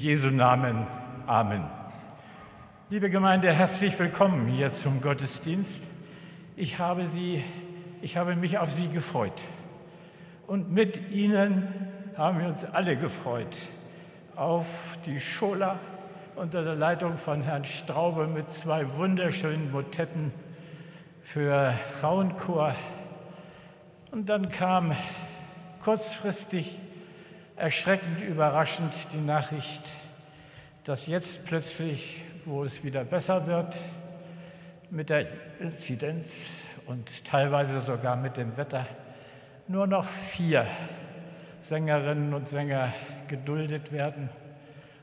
Jesu Namen. Amen. Liebe Gemeinde, herzlich willkommen hier zum Gottesdienst. Ich habe, Sie, ich habe mich auf Sie gefreut. Und mit Ihnen haben wir uns alle gefreut auf die Schola unter der Leitung von Herrn Straube mit zwei wunderschönen Motetten für Frauenchor. Und dann kam kurzfristig erschreckend überraschend die Nachricht, dass jetzt plötzlich, wo es wieder besser wird, mit der Inzidenz und teilweise sogar mit dem Wetter, nur noch vier Sängerinnen und Sänger geduldet werden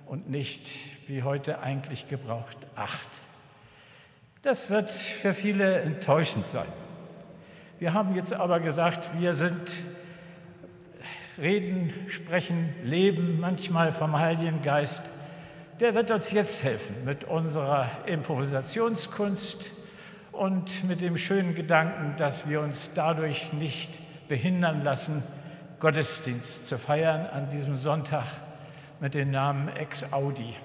und nicht, wie heute eigentlich gebraucht, acht. Das wird für viele enttäuschend sein. Wir haben jetzt aber gesagt, wir sind reden, sprechen, leben manchmal vom Heiligen Geist, der wird uns jetzt helfen mit unserer Improvisationskunst und mit dem schönen Gedanken, dass wir uns dadurch nicht behindern lassen, Gottesdienst zu feiern an diesem Sonntag mit dem Namen Ex Audi.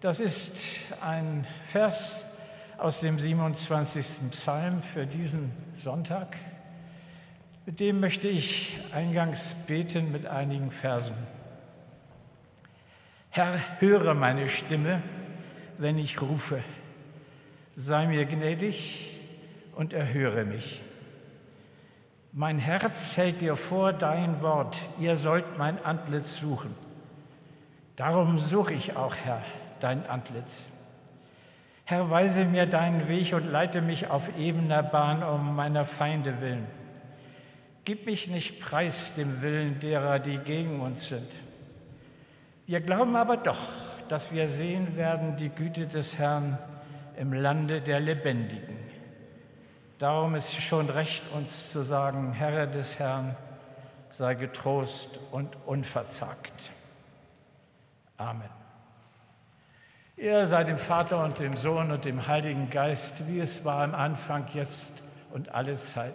Das ist ein Vers aus dem 27. Psalm für diesen Sonntag. Mit dem möchte ich eingangs beten mit einigen Versen. Herr, höre meine Stimme, wenn ich rufe. Sei mir gnädig und erhöre mich. Mein Herz hält dir vor dein Wort, ihr sollt mein Antlitz suchen. Darum suche ich auch, Herr, dein Antlitz. Herr, weise mir deinen Weg und leite mich auf ebener Bahn um meiner Feinde willen Gib mich nicht preis dem Willen derer, die gegen uns sind. Wir glauben aber doch, dass wir sehen werden die Güte des Herrn im Lande der Lebendigen. Darum ist schon recht, uns zu sagen, Herr des Herrn, sei getrost und unverzagt. Amen. Er sei dem Vater und dem Sohn und dem Heiligen Geist, wie es war am Anfang, jetzt und alle Zeit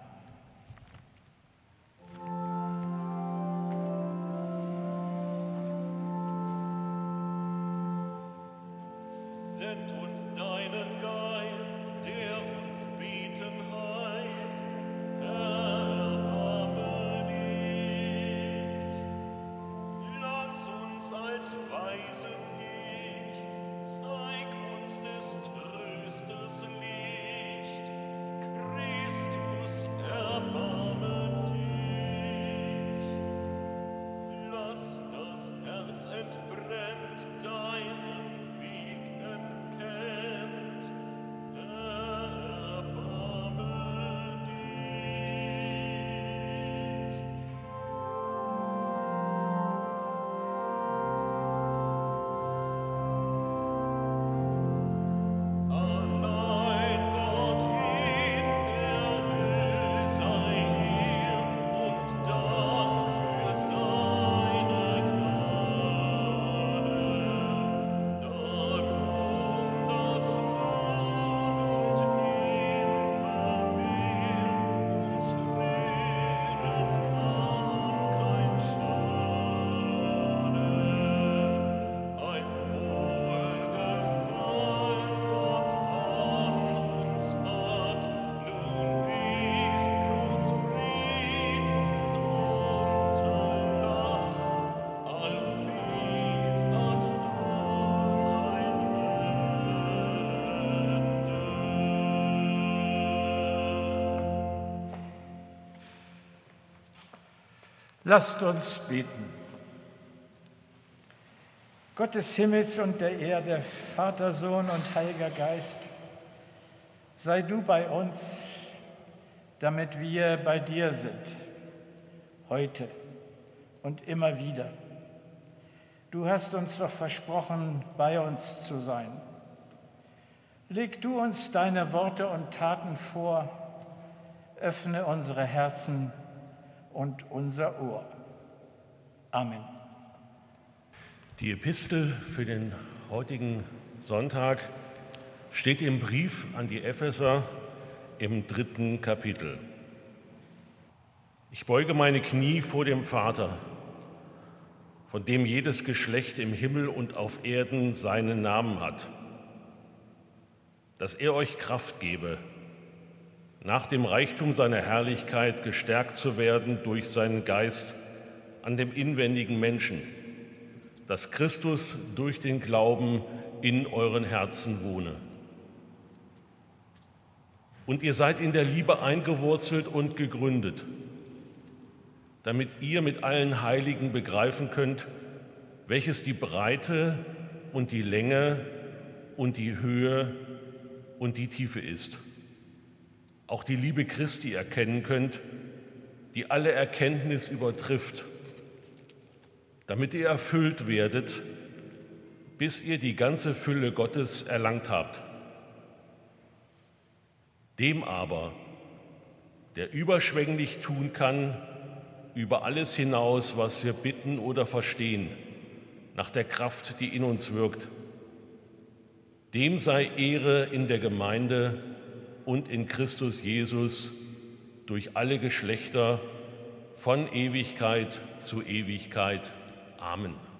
Lasst uns beten. Gott des Himmels und der Erde, Vater, Sohn und Heiliger Geist, sei du bei uns, damit wir bei dir sind, heute und immer wieder. Du hast uns doch versprochen, bei uns zu sein. Leg du uns deine Worte und Taten vor, öffne unsere Herzen und unser Ohr. Amen. Die Epistel für den heutigen Sonntag steht im Brief an die Epheser im dritten Kapitel. Ich beuge meine Knie vor dem Vater von dem jedes Geschlecht im Himmel und auf Erden seinen Namen hat, dass er euch Kraft gebe, nach dem Reichtum seiner Herrlichkeit gestärkt zu werden durch seinen Geist an dem inwendigen Menschen, dass Christus durch den Glauben in euren Herzen wohne. Und ihr seid in der Liebe eingewurzelt und gegründet damit ihr mit allen Heiligen begreifen könnt, welches die Breite und die Länge und die Höhe und die Tiefe ist. Auch die Liebe Christi erkennen könnt, die alle Erkenntnis übertrifft, damit ihr erfüllt werdet, bis ihr die ganze Fülle Gottes erlangt habt. Dem aber, der überschwänglich tun kann, über alles hinaus, was wir bitten oder verstehen, nach der Kraft, die in uns wirkt. Dem sei Ehre in der Gemeinde und in Christus Jesus durch alle Geschlechter von Ewigkeit zu Ewigkeit. Amen.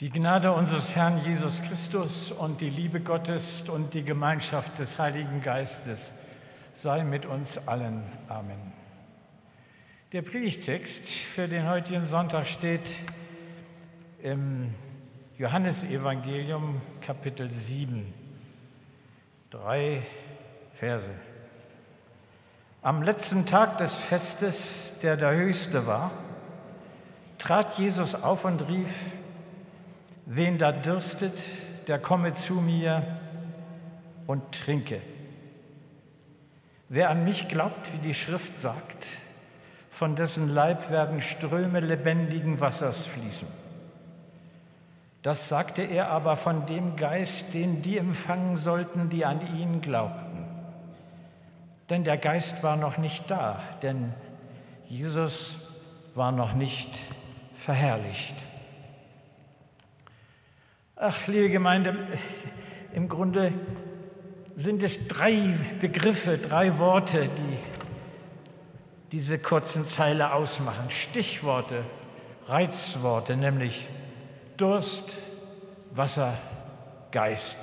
Die Gnade unseres Herrn Jesus Christus und die Liebe Gottes und die Gemeinschaft des Heiligen Geistes sei mit uns allen. Amen. Der Predigtext für den heutigen Sonntag steht im Johannesevangelium Kapitel 7. Drei Verse. Am letzten Tag des Festes, der der höchste war, trat Jesus auf und rief, Wen da dürstet, der komme zu mir und trinke. Wer an mich glaubt, wie die Schrift sagt, von dessen Leib werden Ströme lebendigen Wassers fließen. Das sagte er aber von dem Geist, den die empfangen sollten, die an ihn glaubten. Denn der Geist war noch nicht da, denn Jesus war noch nicht verherrlicht. Ach, liebe Gemeinde, im Grunde sind es drei Begriffe, drei Worte, die diese kurzen Zeile ausmachen. Stichworte, Reizworte, nämlich Durst, Wasser, Geist.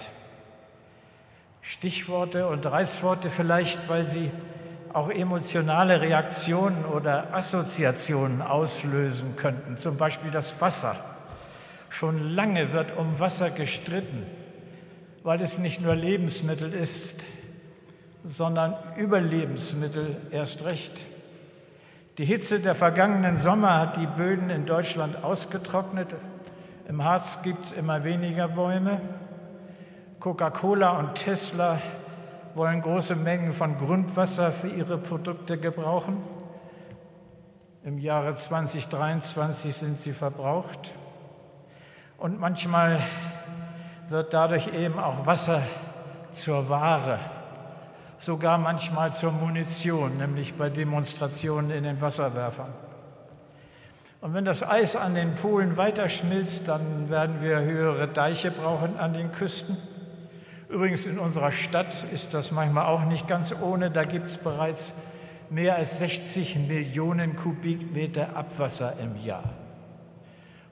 Stichworte und Reizworte vielleicht, weil sie auch emotionale Reaktionen oder Assoziationen auslösen könnten, zum Beispiel das Wasser. Schon lange wird um Wasser gestritten, weil es nicht nur Lebensmittel ist, sondern Überlebensmittel erst recht. Die Hitze der vergangenen Sommer hat die Böden in Deutschland ausgetrocknet. Im Harz gibt es immer weniger Bäume. Coca-Cola und Tesla wollen große Mengen von Grundwasser für ihre Produkte gebrauchen. Im Jahre 2023 sind sie verbraucht. Und manchmal wird dadurch eben auch Wasser zur Ware, sogar manchmal zur Munition, nämlich bei Demonstrationen in den Wasserwerfern. Und wenn das Eis an den Polen weiter schmilzt, dann werden wir höhere Deiche brauchen an den Küsten. Übrigens in unserer Stadt ist das manchmal auch nicht ganz ohne. Da gibt es bereits mehr als 60 Millionen Kubikmeter Abwasser im Jahr.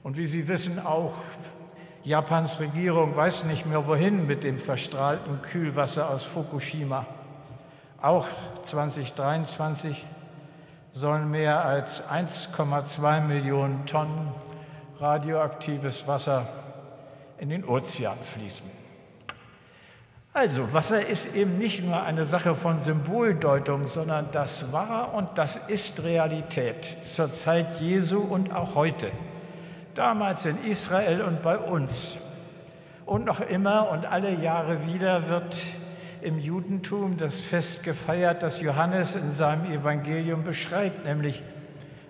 Und wie Sie wissen, auch Japans Regierung weiß nicht mehr wohin mit dem verstrahlten Kühlwasser aus Fukushima. Auch 2023 sollen mehr als 1,2 Millionen Tonnen radioaktives Wasser in den Ozean fließen. Also, Wasser ist eben nicht nur eine Sache von Symboldeutung, sondern das war und das ist Realität zur Zeit Jesu und auch heute damals in Israel und bei uns. Und noch immer und alle Jahre wieder wird im Judentum das Fest gefeiert, das Johannes in seinem Evangelium beschreibt, nämlich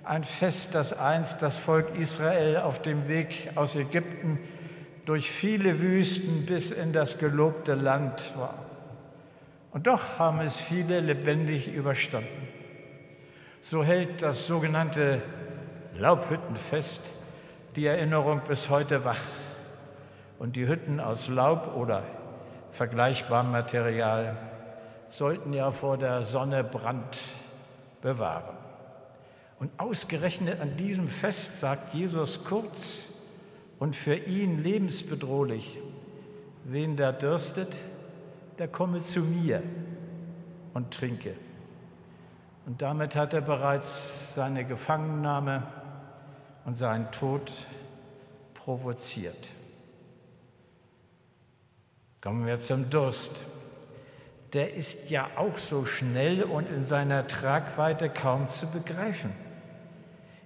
ein Fest, das einst das Volk Israel auf dem Weg aus Ägypten durch viele Wüsten bis in das gelobte Land war. Und doch haben es viele lebendig überstanden. So hält das sogenannte Laubhüttenfest die Erinnerung bis heute wach. Und die Hütten aus Laub oder vergleichbarem Material sollten ja vor der Sonne Brand bewahren. Und ausgerechnet an diesem Fest sagt Jesus kurz und für ihn lebensbedrohlich, wen da dürstet, der komme zu mir und trinke. Und damit hat er bereits seine Gefangennahme und seinen Tod provoziert. Kommen wir zum Durst. Der ist ja auch so schnell und in seiner Tragweite kaum zu begreifen.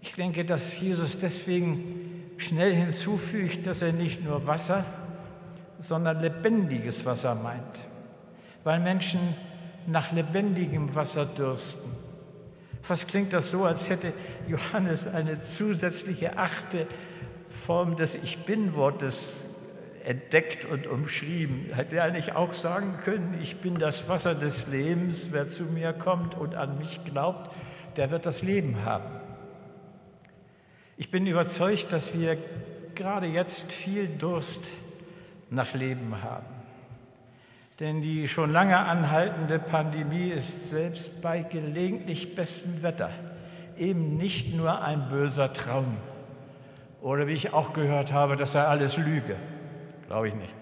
Ich denke, dass Jesus deswegen schnell hinzufügt, dass er nicht nur Wasser, sondern lebendiges Wasser meint, weil Menschen nach lebendigem Wasser dürsten. Fast klingt das so, als hätte Johannes eine zusätzliche achte Form des Ich Bin-Wortes entdeckt und umschrieben. Hätte er nicht auch sagen können, ich bin das Wasser des Lebens, wer zu mir kommt und an mich glaubt, der wird das Leben haben. Ich bin überzeugt, dass wir gerade jetzt viel Durst nach Leben haben. Denn die schon lange anhaltende Pandemie ist selbst bei gelegentlich bestem Wetter eben nicht nur ein böser Traum, Oder wie ich auch gehört habe, das sei alles Lüge. Glaube ich nicht.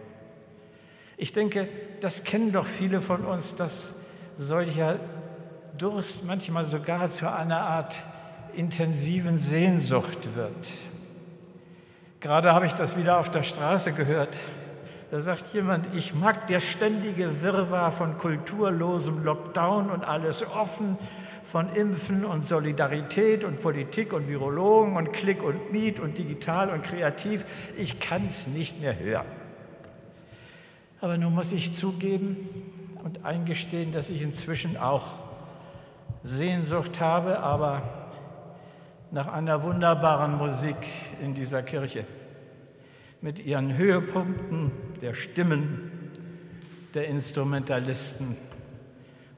Ich denke, das kennen doch viele von uns, dass solcher Durst manchmal sogar zu einer Art intensiven Sehnsucht wird. Gerade habe ich das wieder auf der Straße gehört. Da sagt jemand, ich mag der ständige Wirrwarr von kulturlosem Lockdown und alles offen, von Impfen und Solidarität und Politik und Virologen und Klick und Miet und digital und kreativ. Ich kann es nicht mehr hören. Aber nun muss ich zugeben und eingestehen, dass ich inzwischen auch Sehnsucht habe, aber nach einer wunderbaren Musik in dieser Kirche mit ihren Höhepunkten der Stimmen, der Instrumentalisten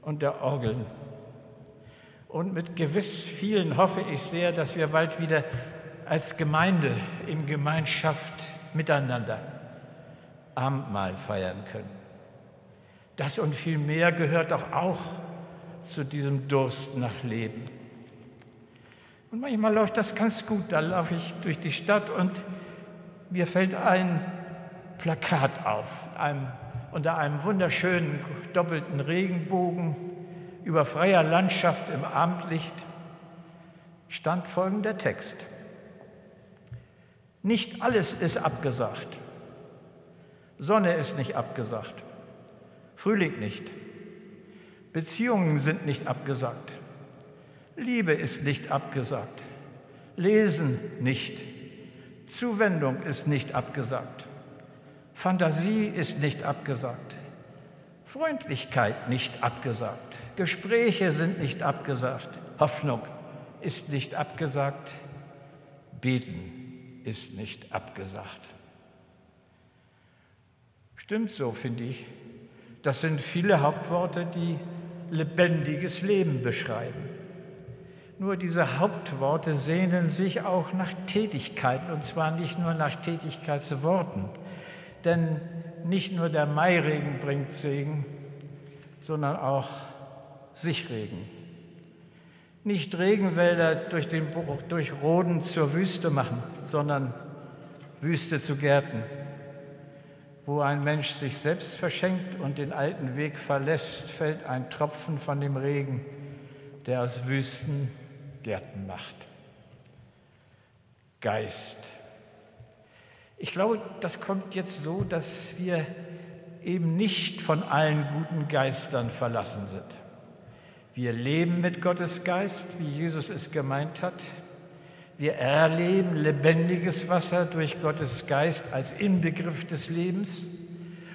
und der Orgeln. Und mit gewiss vielen hoffe ich sehr, dass wir bald wieder als Gemeinde in Gemeinschaft miteinander Abendmahl feiern können. Das und viel mehr gehört doch auch zu diesem Durst nach Leben. Und manchmal läuft das ganz gut. Da laufe ich durch die Stadt und mir fällt ein Plakat auf, einem, unter einem wunderschönen doppelten Regenbogen über freier Landschaft im Abendlicht stand folgender Text. Nicht alles ist abgesagt. Sonne ist nicht abgesagt. Frühling nicht. Beziehungen sind nicht abgesagt. Liebe ist nicht abgesagt. Lesen nicht. Zuwendung ist nicht abgesagt. Fantasie ist nicht abgesagt. Freundlichkeit nicht abgesagt. Gespräche sind nicht abgesagt. Hoffnung ist nicht abgesagt. Beten ist nicht abgesagt. Stimmt so, finde ich. Das sind viele Hauptworte, die lebendiges Leben beschreiben. Nur diese Hauptworte sehnen sich auch nach Tätigkeiten, und zwar nicht nur nach Tätigkeitsworten. Denn nicht nur der Mairegen bringt Segen, sondern auch Sichregen. Nicht Regenwälder durch, den, durch Roden zur Wüste machen, sondern Wüste zu Gärten wo ein Mensch sich selbst verschenkt und den alten Weg verlässt, fällt ein Tropfen von dem Regen, der aus Wüsten Gärten macht. Geist. Ich glaube, das kommt jetzt so, dass wir eben nicht von allen guten Geistern verlassen sind. Wir leben mit Gottes Geist, wie Jesus es gemeint hat. Wir erleben lebendiges Wasser durch Gottes Geist als Inbegriff des Lebens.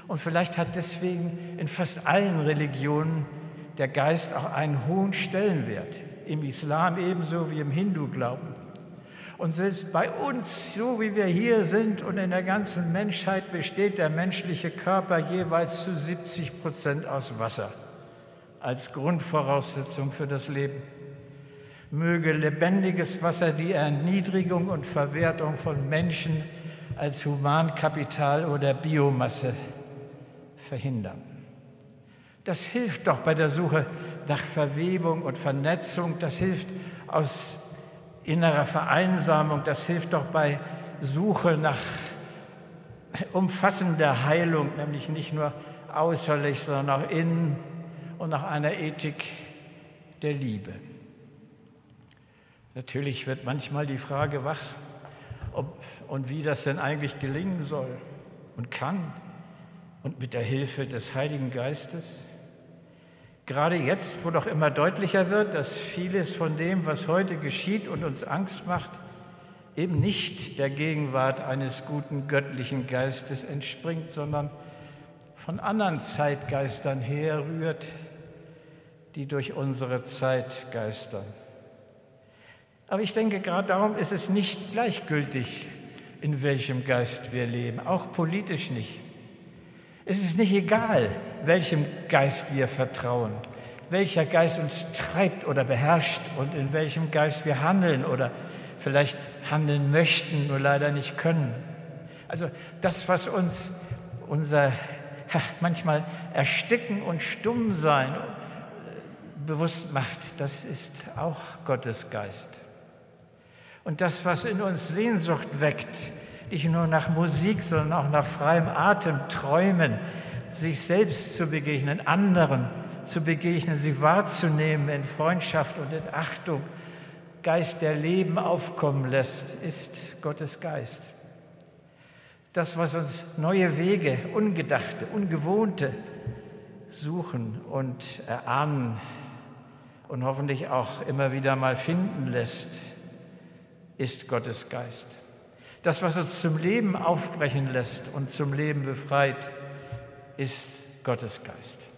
Und vielleicht hat deswegen in fast allen Religionen der Geist auch einen hohen Stellenwert. Im Islam ebenso wie im Hindu-Glauben. Und selbst bei uns, so wie wir hier sind und in der ganzen Menschheit, besteht der menschliche Körper jeweils zu 70 Prozent aus Wasser als Grundvoraussetzung für das Leben möge lebendiges Wasser die Erniedrigung und Verwertung von Menschen als Humankapital oder Biomasse verhindern. Das hilft doch bei der Suche nach Verwebung und Vernetzung, das hilft aus innerer Vereinsamung, das hilft doch bei Suche nach umfassender Heilung, nämlich nicht nur äußerlich, sondern auch innen und nach einer Ethik der Liebe. Natürlich wird manchmal die Frage wach, ob und wie das denn eigentlich gelingen soll und kann und mit der Hilfe des Heiligen Geistes. Gerade jetzt, wo doch immer deutlicher wird, dass vieles von dem, was heute geschieht und uns Angst macht, eben nicht der Gegenwart eines guten göttlichen Geistes entspringt, sondern von anderen Zeitgeistern herrührt, die durch unsere Zeit geistern. Aber ich denke, gerade darum ist es nicht gleichgültig, in welchem Geist wir leben, auch politisch nicht. Es ist nicht egal, welchem Geist wir vertrauen, welcher Geist uns treibt oder beherrscht und in welchem Geist wir handeln oder vielleicht handeln möchten, nur leider nicht können. Also das, was uns unser manchmal Ersticken und Stummsein äh, bewusst macht, das ist auch Gottes Geist. Und das, was in uns Sehnsucht weckt, nicht nur nach Musik, sondern auch nach freiem Atem, Träumen, sich selbst zu begegnen, anderen zu begegnen, sie wahrzunehmen in Freundschaft und in Achtung, Geist, der Leben aufkommen lässt, ist Gottes Geist. Das, was uns neue Wege, ungedachte, ungewohnte suchen und erahnen und hoffentlich auch immer wieder mal finden lässt, ist Gottes Geist. Das, was uns zum Leben aufbrechen lässt und zum Leben befreit, ist Gottes Geist.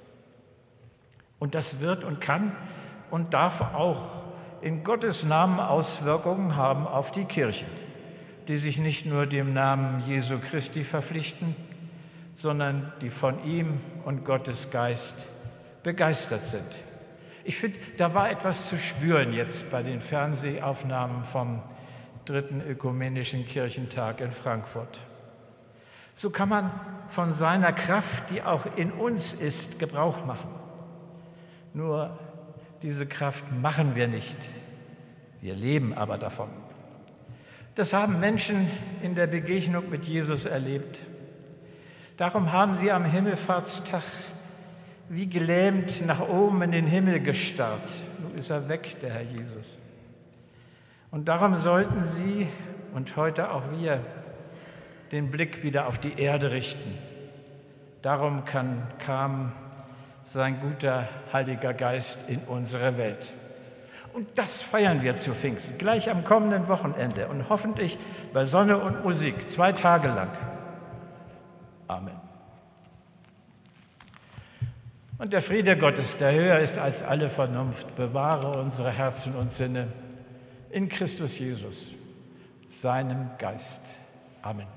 Und das wird und kann und darf auch in Gottes Namen Auswirkungen haben auf die Kirchen, die sich nicht nur dem Namen Jesu Christi verpflichten, sondern die von ihm und Gottes Geist begeistert sind. Ich finde, da war etwas zu spüren jetzt bei den Fernsehaufnahmen vom dritten ökumenischen Kirchentag in Frankfurt. So kann man von seiner Kraft, die auch in uns ist, Gebrauch machen. Nur diese Kraft machen wir nicht. Wir leben aber davon. Das haben Menschen in der Begegnung mit Jesus erlebt. Darum haben sie am Himmelfahrtstag wie gelähmt nach oben in den Himmel gestarrt. Nun ist er weg, der Herr Jesus. Und darum sollten Sie und heute auch wir den Blick wieder auf die Erde richten. Darum kann, kam sein guter Heiliger Geist in unsere Welt. Und das feiern wir zu Pfingsten, gleich am kommenden Wochenende und hoffentlich bei Sonne und Musik, zwei Tage lang. Amen. Und der Friede Gottes, der höher ist als alle Vernunft, bewahre unsere Herzen und Sinne in Christus Jesus, seinem Geist. Amen.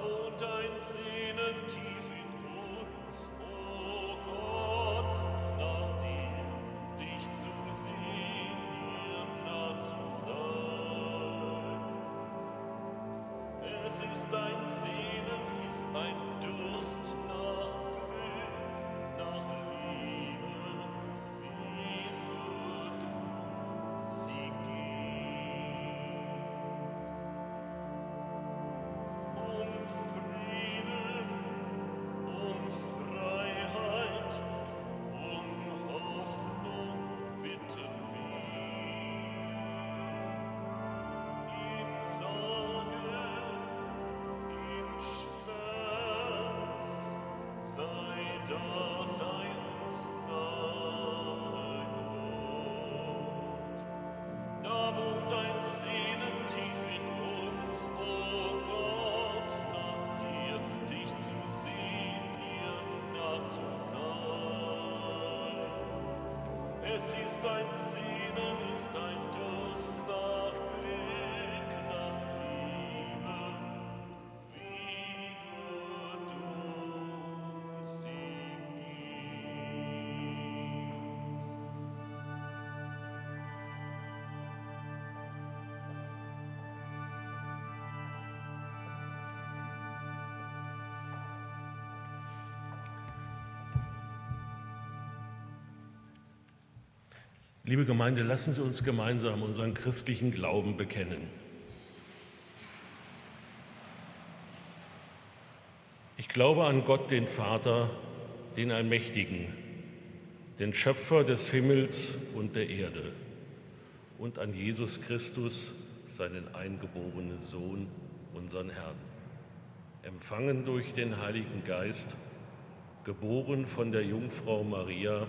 Wohnt ein Sehnen tief Es ist Liebe Gemeinde, lassen Sie uns gemeinsam unseren christlichen Glauben bekennen. Ich glaube an Gott, den Vater, den Allmächtigen, den Schöpfer des Himmels und der Erde, und an Jesus Christus, seinen eingeborenen Sohn, unseren Herrn, empfangen durch den Heiligen Geist, geboren von der Jungfrau Maria,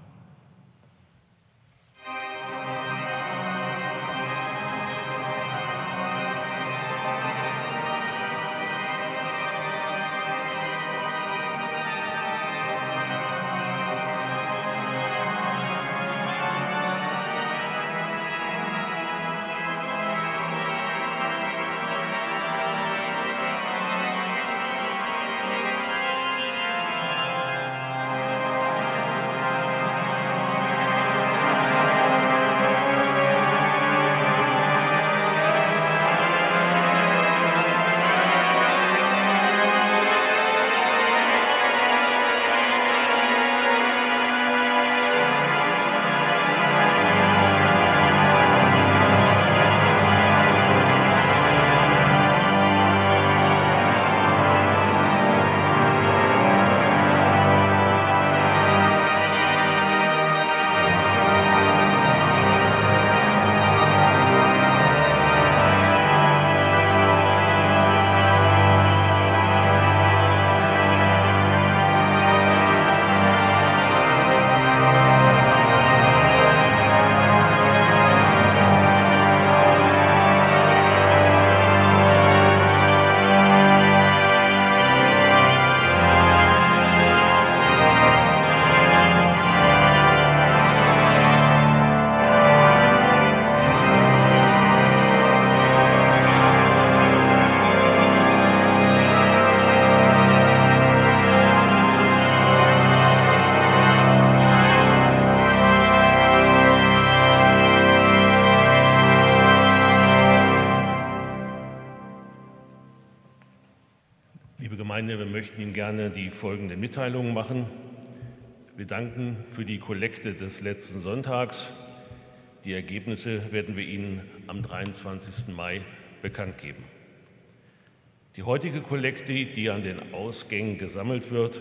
Gemeinde, wir möchten Ihnen gerne die folgenden Mitteilungen machen. Wir danken für die Kollekte des letzten Sonntags. Die Ergebnisse werden wir Ihnen am 23. Mai bekannt geben. Die heutige Kollekte, die an den Ausgängen gesammelt wird,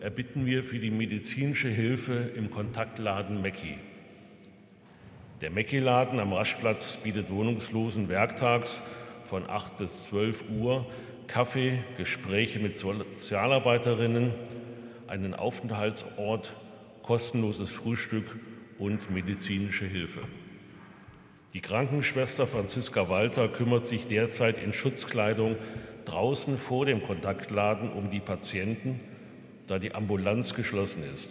erbitten wir für die medizinische Hilfe im Kontaktladen Mecki. Der Mecki-Laden am Raschplatz bietet Wohnungslosen werktags von 8 bis 12 Uhr Kaffee, Gespräche mit Sozialarbeiterinnen, einen Aufenthaltsort, kostenloses Frühstück und medizinische Hilfe. Die Krankenschwester Franziska Walter kümmert sich derzeit in Schutzkleidung draußen vor dem Kontaktladen um die Patienten, da die Ambulanz geschlossen ist.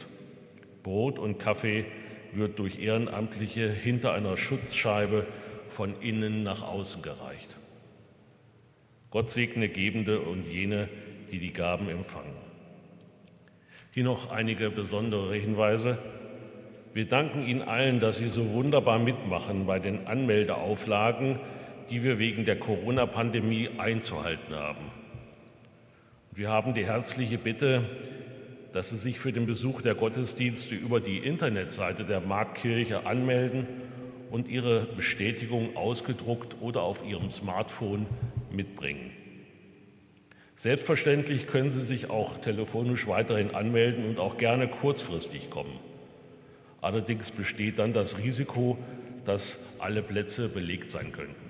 Brot und Kaffee wird durch Ehrenamtliche hinter einer Schutzscheibe von innen nach außen gereicht. Gott segne Gebende und jene, die die Gaben empfangen. Hier noch einige besondere Hinweise. Wir danken Ihnen allen, dass Sie so wunderbar mitmachen bei den Anmeldeauflagen, die wir wegen der Corona-Pandemie einzuhalten haben. Wir haben die herzliche Bitte, dass Sie sich für den Besuch der Gottesdienste über die Internetseite der Marktkirche anmelden und Ihre Bestätigung ausgedruckt oder auf Ihrem Smartphone mitbringen. Selbstverständlich können Sie sich auch telefonisch weiterhin anmelden und auch gerne kurzfristig kommen. Allerdings besteht dann das Risiko, dass alle Plätze belegt sein könnten.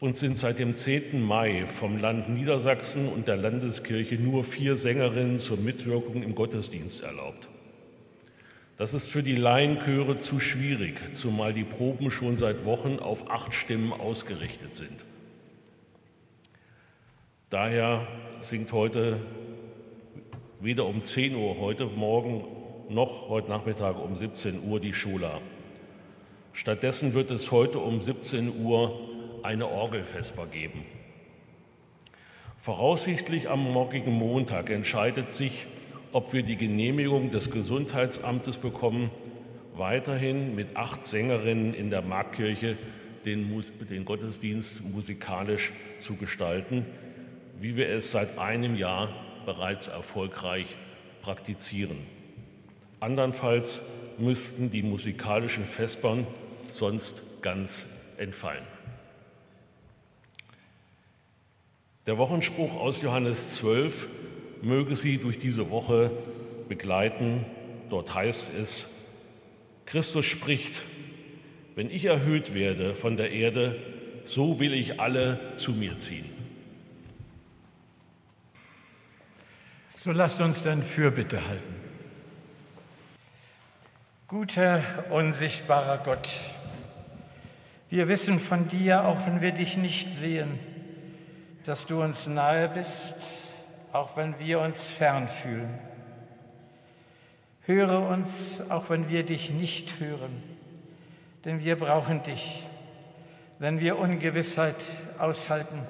Uns sind seit dem 10. Mai vom Land Niedersachsen und der Landeskirche nur vier Sängerinnen zur Mitwirkung im Gottesdienst erlaubt. Das ist für die Laienchöre zu schwierig, zumal die Proben schon seit Wochen auf acht Stimmen ausgerichtet sind. Daher singt heute weder um 10 Uhr heute Morgen noch heute Nachmittag um 17 Uhr die Schola. Stattdessen wird es heute um 17 Uhr eine Orgelfesper geben. Voraussichtlich am morgigen Montag entscheidet sich, ob wir die Genehmigung des Gesundheitsamtes bekommen, weiterhin mit acht Sängerinnen in der Marktkirche den, den Gottesdienst musikalisch zu gestalten, wie wir es seit einem Jahr bereits erfolgreich praktizieren. Andernfalls müssten die musikalischen Vespern sonst ganz entfallen. Der Wochenspruch aus Johannes 12 möge Sie durch diese Woche begleiten. Dort heißt es, Christus spricht, wenn ich erhöht werde von der Erde, so will ich alle zu mir ziehen. So lasst uns dann Fürbitte halten. Guter, unsichtbarer Gott, wir wissen von dir, auch wenn wir dich nicht sehen, dass du uns nahe bist, auch wenn wir uns fern fühlen. Höre uns, auch wenn wir dich nicht hören, denn wir brauchen dich, wenn wir Ungewissheit aushalten,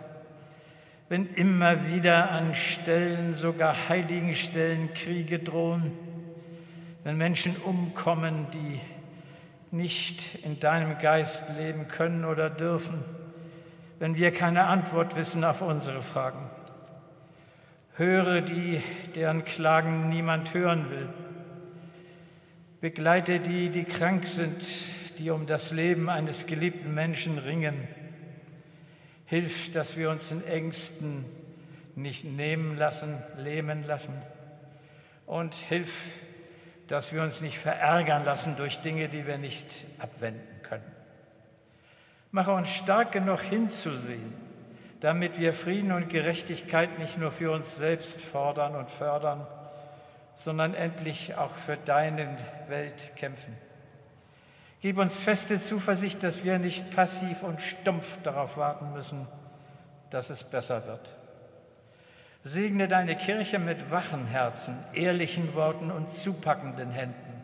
wenn immer wieder an Stellen, sogar heiligen Stellen, Kriege drohen, wenn Menschen umkommen, die nicht in deinem Geist leben können oder dürfen wenn wir keine Antwort wissen auf unsere Fragen. Höre die, deren Klagen niemand hören will. Begleite die, die krank sind, die um das Leben eines geliebten Menschen ringen. Hilf, dass wir uns in Ängsten nicht nehmen lassen, lähmen lassen. Und hilf, dass wir uns nicht verärgern lassen durch Dinge, die wir nicht abwenden können. Mache uns stark genug hinzusehen, damit wir Frieden und Gerechtigkeit nicht nur für uns selbst fordern und fördern, sondern endlich auch für deine Welt kämpfen. Gib uns feste Zuversicht, dass wir nicht passiv und stumpf darauf warten müssen, dass es besser wird. Segne deine Kirche mit wachen Herzen, ehrlichen Worten und zupackenden Händen.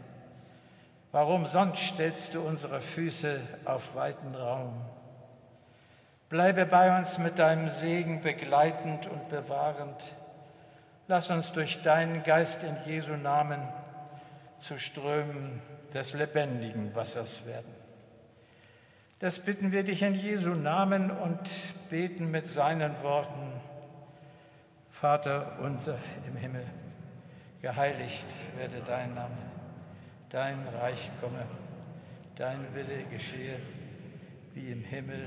Warum sonst stellst du unsere Füße auf weiten Raum? Bleibe bei uns mit deinem Segen begleitend und bewahrend. Lass uns durch deinen Geist in Jesu Namen zu Strömen des lebendigen Wassers werden. Das bitten wir dich in Jesu Namen und beten mit seinen Worten. Vater unser im Himmel, geheiligt werde dein Name dein Reich komme, dein Wille geschehe, wie im Himmel,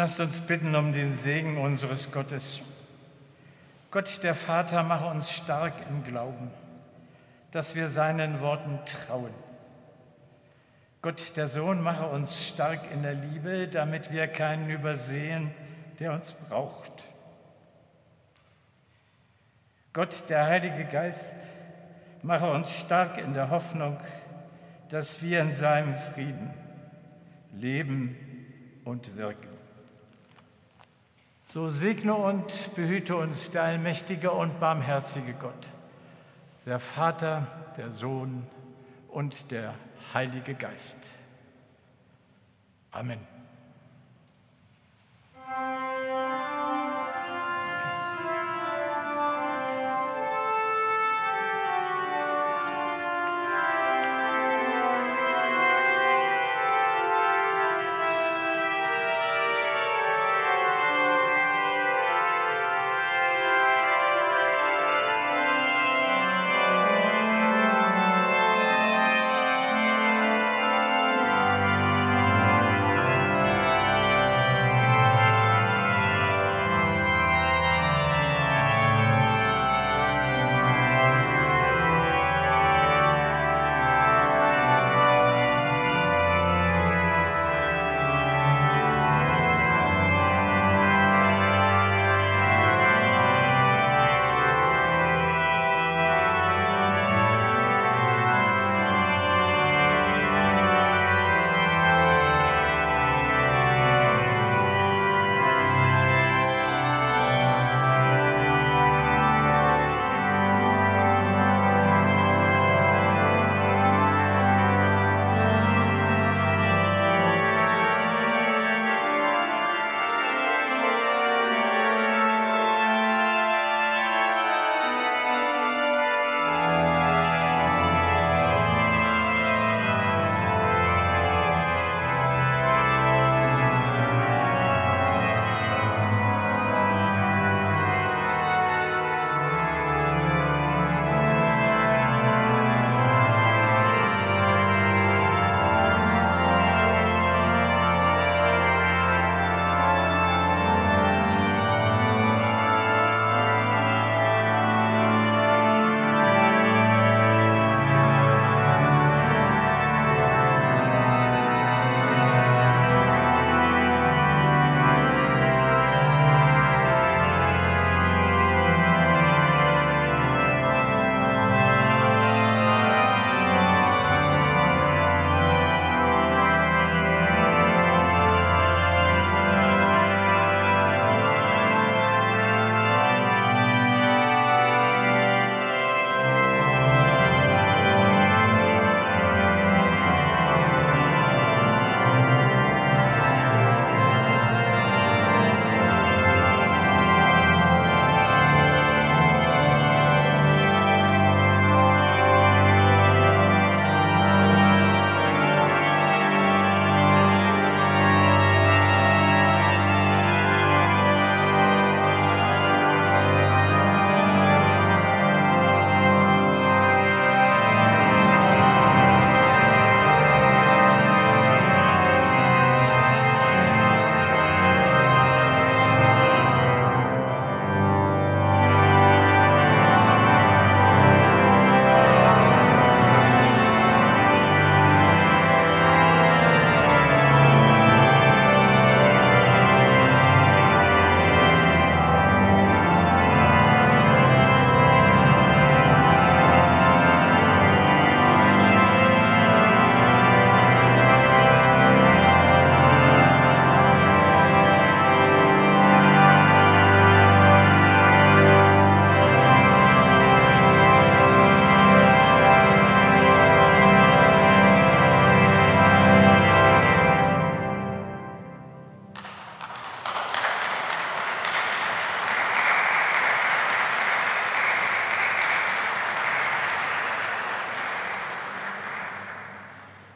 Lasst uns bitten um den Segen unseres Gottes. Gott der Vater mache uns stark im Glauben, dass wir seinen Worten trauen. Gott der Sohn mache uns stark in der Liebe, damit wir keinen übersehen, der uns braucht. Gott der Heilige Geist mache uns stark in der Hoffnung, dass wir in seinem Frieden leben und wirken. So segne und behüte uns der allmächtige und barmherzige Gott, der Vater, der Sohn und der Heilige Geist. Amen.